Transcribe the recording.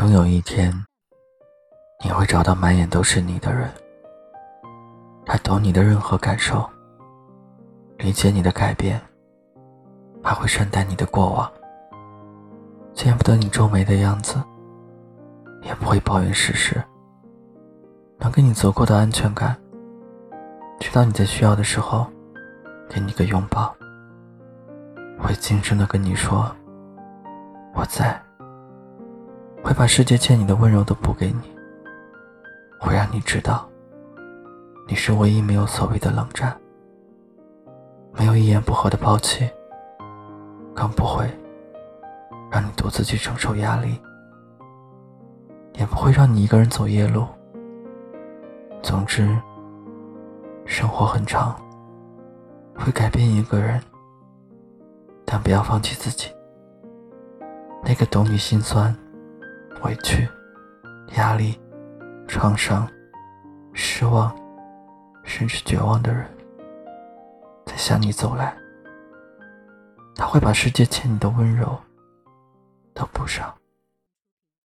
终有一天，你会找到满眼都是你的人，他懂你的任何感受，理解你的改变，还会善待你的过往。见不得你皱眉的样子，也不会抱怨世事，能给你足够的安全感，知道你在需要的时候，给你个拥抱，会轻声的跟你说：“我在。”会把世界欠你的温柔都补给你，会让你知道，你是唯一没有所谓的冷战，没有一言不合的抛弃，更不会让你独自去承受压力，也不会让你一个人走夜路。总之，生活很长，会改变一个人，但不要放弃自己，那个懂你心酸。委屈、压力、创伤、失望，甚至绝望的人，在向你走来，他会把世界欠你的温柔都补上。